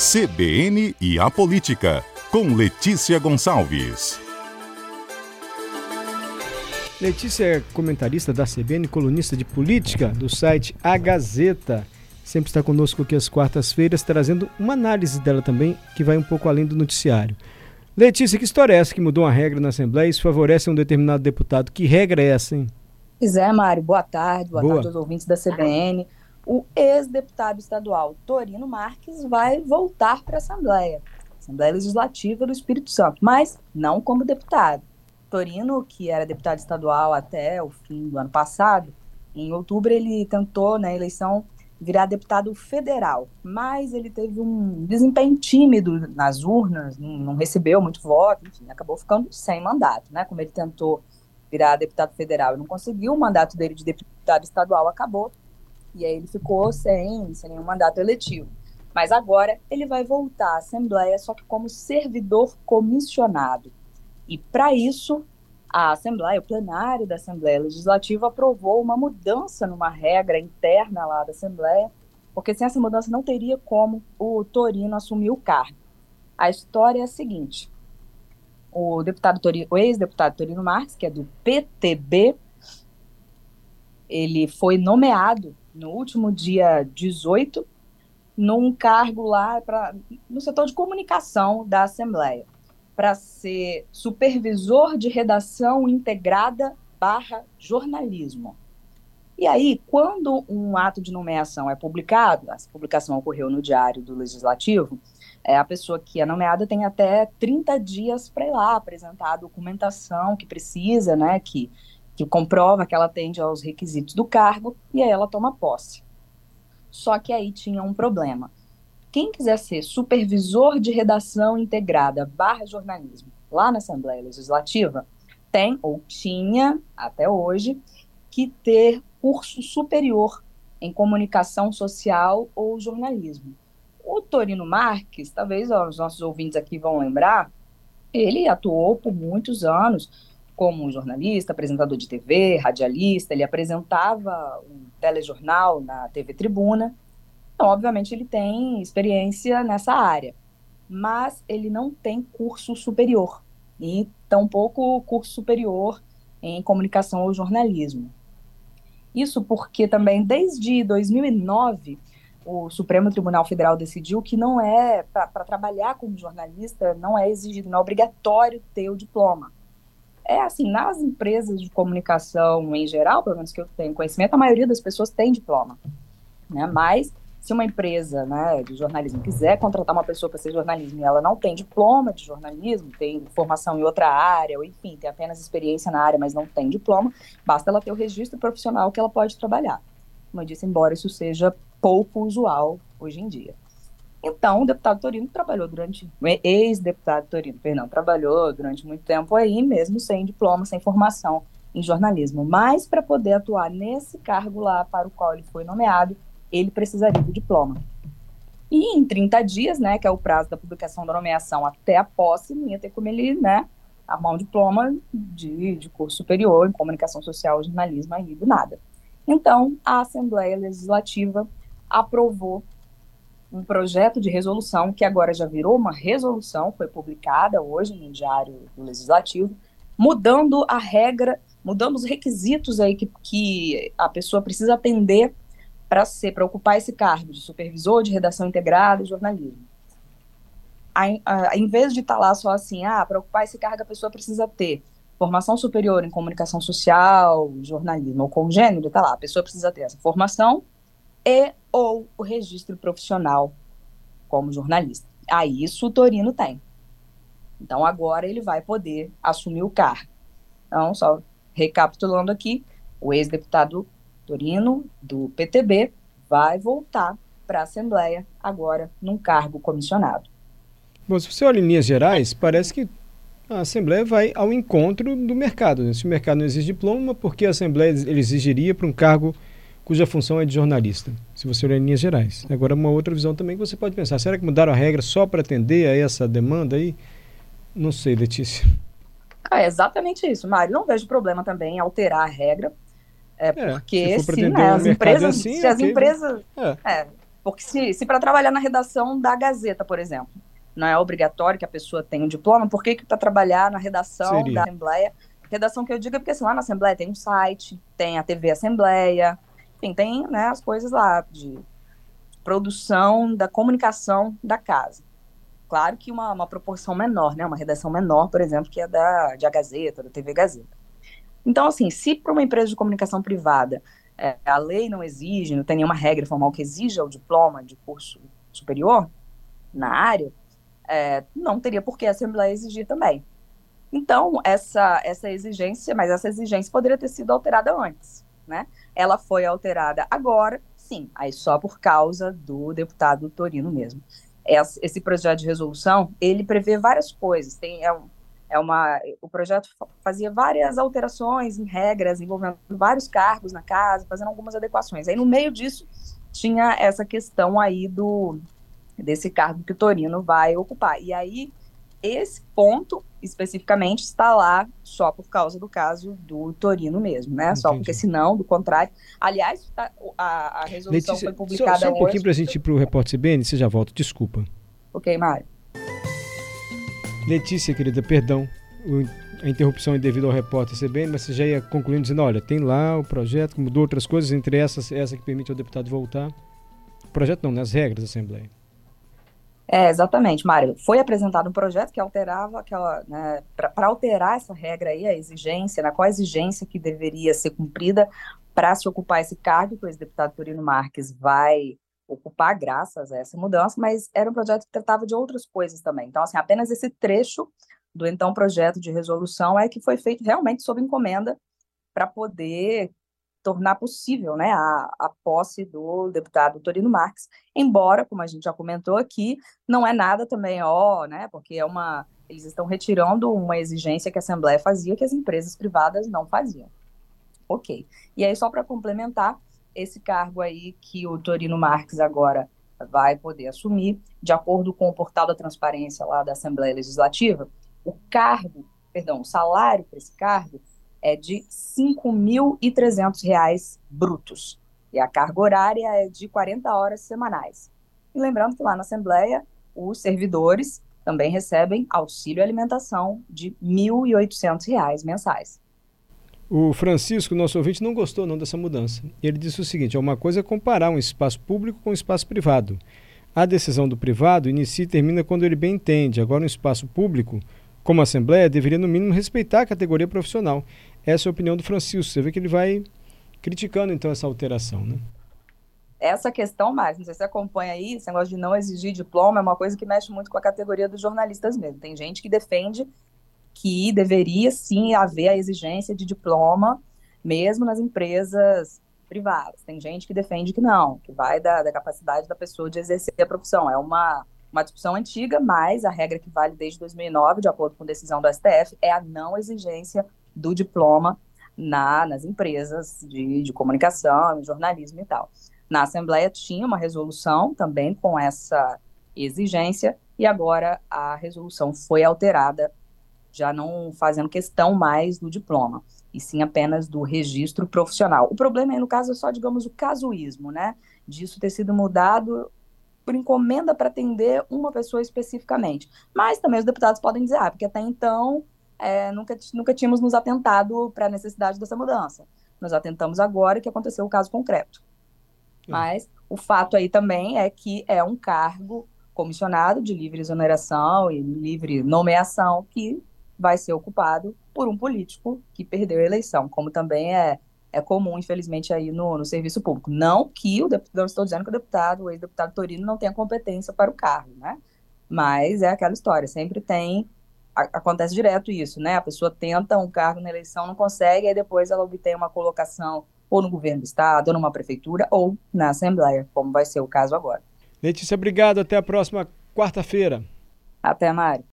CBN e a Política, com Letícia Gonçalves. Letícia é comentarista da CBN, colunista de política do site A Gazeta. Sempre está conosco aqui às quartas-feiras, trazendo uma análise dela também, que vai um pouco além do noticiário. Letícia, que história é essa que mudou uma regra na Assembleia e isso favorece um determinado deputado? Que regra é essa, hein? Pois é, Mário. Boa tarde. Boa, boa. tarde aos ouvintes da CBN o ex-deputado estadual Torino Marques vai voltar para a Assembleia, Assembleia Legislativa do Espírito Santo, mas não como deputado. Torino, que era deputado estadual até o fim do ano passado, em outubro ele tentou na eleição virar deputado federal, mas ele teve um desempenho tímido nas urnas, não recebeu muito voto, enfim, acabou ficando sem mandato, né? Como ele tentou virar deputado federal e não conseguiu, o mandato dele de deputado estadual acabou, e aí ele ficou sem, sem nenhum mandato eletivo. Mas agora ele vai voltar à Assembleia, só que como servidor comissionado. E para isso, a Assembleia, o plenário da Assembleia Legislativa aprovou uma mudança numa regra interna lá da Assembleia, porque sem essa mudança não teria como o Torino assumir o cargo. A história é a seguinte: o deputado Torino, o ex-deputado Torino Marques, que é do PTB, ele foi nomeado no último dia 18, num cargo lá pra, no setor de comunicação da Assembleia, para ser supervisor de redação integrada barra jornalismo. E aí, quando um ato de nomeação é publicado, essa publicação ocorreu no Diário do Legislativo, é, a pessoa que é nomeada tem até 30 dias para ir lá apresentar a documentação que precisa, né, que que comprova que ela atende aos requisitos do cargo, e aí ela toma posse. Só que aí tinha um problema. Quem quiser ser supervisor de redação integrada barra jornalismo lá na Assembleia Legislativa, tem ou tinha, até hoje, que ter curso superior em comunicação social ou jornalismo. O Torino Marques, talvez ó, os nossos ouvintes aqui vão lembrar, ele atuou por muitos anos como jornalista, apresentador de TV, radialista, ele apresentava um telejornal na TV Tribuna. Então, obviamente, ele tem experiência nessa área, mas ele não tem curso superior e tampouco curso superior em comunicação ou jornalismo. Isso porque também desde 2009 o Supremo Tribunal Federal decidiu que não é para trabalhar como jornalista não é exigido, não é obrigatório ter o diploma é assim, nas empresas de comunicação em geral, pelo menos que eu tenho conhecimento, a maioria das pessoas tem diploma, né? Mas se uma empresa, né, de jornalismo quiser contratar uma pessoa para ser jornalismo e ela não tem diploma de jornalismo, tem formação em outra área, ou enfim, tem apenas experiência na área, mas não tem diploma, basta ela ter o registro profissional que ela pode trabalhar. Como eu disse, embora isso seja pouco usual hoje em dia. Então, o deputado Torino trabalhou durante, ex-deputado Torino, perdão, trabalhou durante muito tempo aí, mesmo sem diploma, sem formação em jornalismo. Mas para poder atuar nesse cargo lá para o qual ele foi nomeado, ele precisaria do diploma. E em 30 dias, né, que é o prazo da publicação da nomeação até a posse, não ia ter como ele, né, arrumar um diploma de, de curso superior em comunicação social jornalismo aí do nada. Então, a Assembleia Legislativa aprovou um projeto de resolução que agora já virou uma resolução, foi publicada hoje no Diário do Legislativo, mudando a regra, mudando os requisitos aí que, que a pessoa precisa atender para ser, para ocupar esse cargo de supervisor de redação integrada e jornalismo. A, a, em vez de estar tá lá só assim, ah, para ocupar esse cargo a pessoa precisa ter formação superior em comunicação social, jornalismo ou congênero, está lá, a pessoa precisa ter essa formação e ou o registro profissional como jornalista. Aí isso o Torino tem. Então agora ele vai poder assumir o cargo. Então, só recapitulando aqui, o ex-deputado Torino, do PTB, vai voltar para a Assembleia agora num cargo comissionado. Bom, se você olha em linhas gerais, parece que a Assembleia vai ao encontro do mercado. Né? Se o mercado não exige diploma, por que a Assembleia exigiria para um cargo cuja função é de jornalista, se você olhar em linhas gerais. Agora, uma outra visão também que você pode pensar, será que mudaram a regra só para atender a essa demanda aí? Não sei, Letícia. Ah, é exatamente isso, Mário. Não vejo problema também em alterar a regra, é, é porque se, sim, né, as empresas, assim, se as okay, empresas, é. É, Porque se, se para trabalhar na redação da Gazeta, por exemplo, não é obrigatório que a pessoa tenha um diploma, por que, que para trabalhar na redação Seria. da Assembleia? Redação que eu digo é porque assim, lá na Assembleia tem um site, tem a TV Assembleia, enfim, tem né, as coisas lá de produção da comunicação da casa. Claro que uma, uma proporção menor, né? Uma redação menor, por exemplo, que é da, de a Gazeta, da TV Gazeta. Então, assim, se para uma empresa de comunicação privada é, a lei não exige, não tem nenhuma regra formal que exija o diploma de curso superior na área, é, não teria por que a Assembleia exigir também. Então, essa, essa exigência, mas essa exigência poderia ter sido alterada antes, né? Ela foi alterada agora, sim, aí só por causa do deputado Torino mesmo. Esse projeto de resolução, ele prevê várias coisas, tem, é, é uma, o projeto fazia várias alterações em regras, envolvendo vários cargos na casa, fazendo algumas adequações. Aí no meio disso tinha essa questão aí do desse cargo que o Torino vai ocupar. E aí esse ponto especificamente está lá só por causa do caso do Torino mesmo, né? Entendi. Só porque senão, do contrário. Aliás, a, a, a resolução Letícia, foi publicada só, só um pouquinho para a gente ir para o repórter CBN, você já volta, desculpa. Ok, Mário. Letícia, querida, perdão a interrupção é devido ao repórter CBN, mas você já ia concluindo dizendo, olha, tem lá o projeto mudou outras coisas, entre essas, essa que permite ao deputado voltar. O projeto não, nas né? regras da Assembleia. É, exatamente, Mário. Foi apresentado um projeto que alterava aquela, né, para alterar essa regra aí, a exigência, né, qual a exigência que deveria ser cumprida para se ocupar esse cargo que o ex-deputado Torino Marques vai ocupar graças a essa mudança, mas era um projeto que tratava de outras coisas também. Então, assim, apenas esse trecho do então projeto de resolução é que foi feito realmente sob encomenda para poder tornar possível né, a, a posse do deputado Torino Marques, embora, como a gente já comentou aqui, não é nada também, ó, né, porque é uma, eles estão retirando uma exigência que a Assembleia fazia que as empresas privadas não faziam. Ok. E aí, só para complementar, esse cargo aí que o Torino Marques agora vai poder assumir, de acordo com o portal da transparência lá da Assembleia Legislativa, o cargo, perdão, o salário para esse cargo é de R$ 5.300 brutos. E a carga horária é de 40 horas semanais. E lembrando que lá na Assembleia, os servidores também recebem auxílio alimentação de R$ 1.800 mensais. O Francisco, nosso ouvinte, não gostou não dessa mudança. Ele disse o seguinte: é uma coisa comparar um espaço público com um espaço privado. A decisão do privado inicia e termina quando ele bem entende. Agora, um espaço público, como a Assembleia, deveria no mínimo respeitar a categoria profissional. Essa é a opinião do Francisco. Você vê que ele vai criticando então essa alteração, né? Essa questão, mais, não sei se você acompanha aí, esse negócio de não exigir diploma é uma coisa que mexe muito com a categoria dos jornalistas mesmo. Tem gente que defende que deveria sim haver a exigência de diploma, mesmo nas empresas privadas. Tem gente que defende que não, que vai da, da capacidade da pessoa de exercer a profissão. É uma, uma discussão antiga, mas a regra que vale desde 2009, de acordo com decisão do STF, é a não exigência do diploma na, nas empresas de, de comunicação, jornalismo e tal. Na Assembleia tinha uma resolução também com essa exigência, e agora a resolução foi alterada, já não fazendo questão mais do diploma, e sim apenas do registro profissional. O problema aí, no caso, é só, digamos, o casuísmo, né? Disso ter sido mudado por encomenda para atender uma pessoa especificamente. Mas também os deputados podem dizer, ah, porque até então é, nunca, nunca tínhamos nos atentado para a necessidade dessa mudança. Nós atentamos agora que aconteceu o caso concreto. Hum. Mas o fato aí também é que é um cargo comissionado de livre exoneração e livre nomeação que vai ser ocupado por um político que perdeu a eleição, como também é, é comum, infelizmente, aí no, no serviço público. Não que o deputado, não estou dizendo que o deputado, o ex-deputado Torino não tenha competência para o cargo, né? Mas é aquela história, sempre tem acontece direto isso, né? A pessoa tenta um cargo na eleição, não consegue, aí depois ela obtém uma colocação ou no governo do estado, ou numa prefeitura, ou na Assembleia, como vai ser o caso agora. Letícia, obrigado. Até a próxima quarta-feira. Até, Mário.